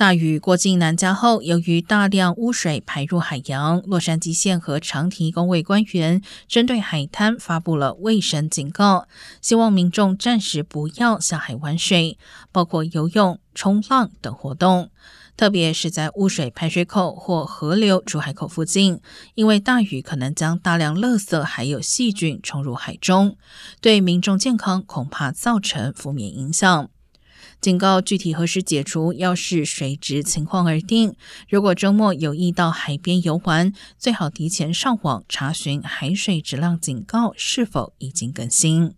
大雨过境南加后，由于大量污水排入海洋，洛杉矶县和长堤工卫官员针对海滩发布了卫生警告，希望民众暂时不要下海玩水，包括游泳、冲浪等活动，特别是在污水排水口或河流出海口附近，因为大雨可能将大量垃圾还有细菌冲入海中，对民众健康恐怕造成负面影响。警告具体何时解除，要视水质情况而定。如果周末有意到海边游玩，最好提前上网查询海水质量警告是否已经更新。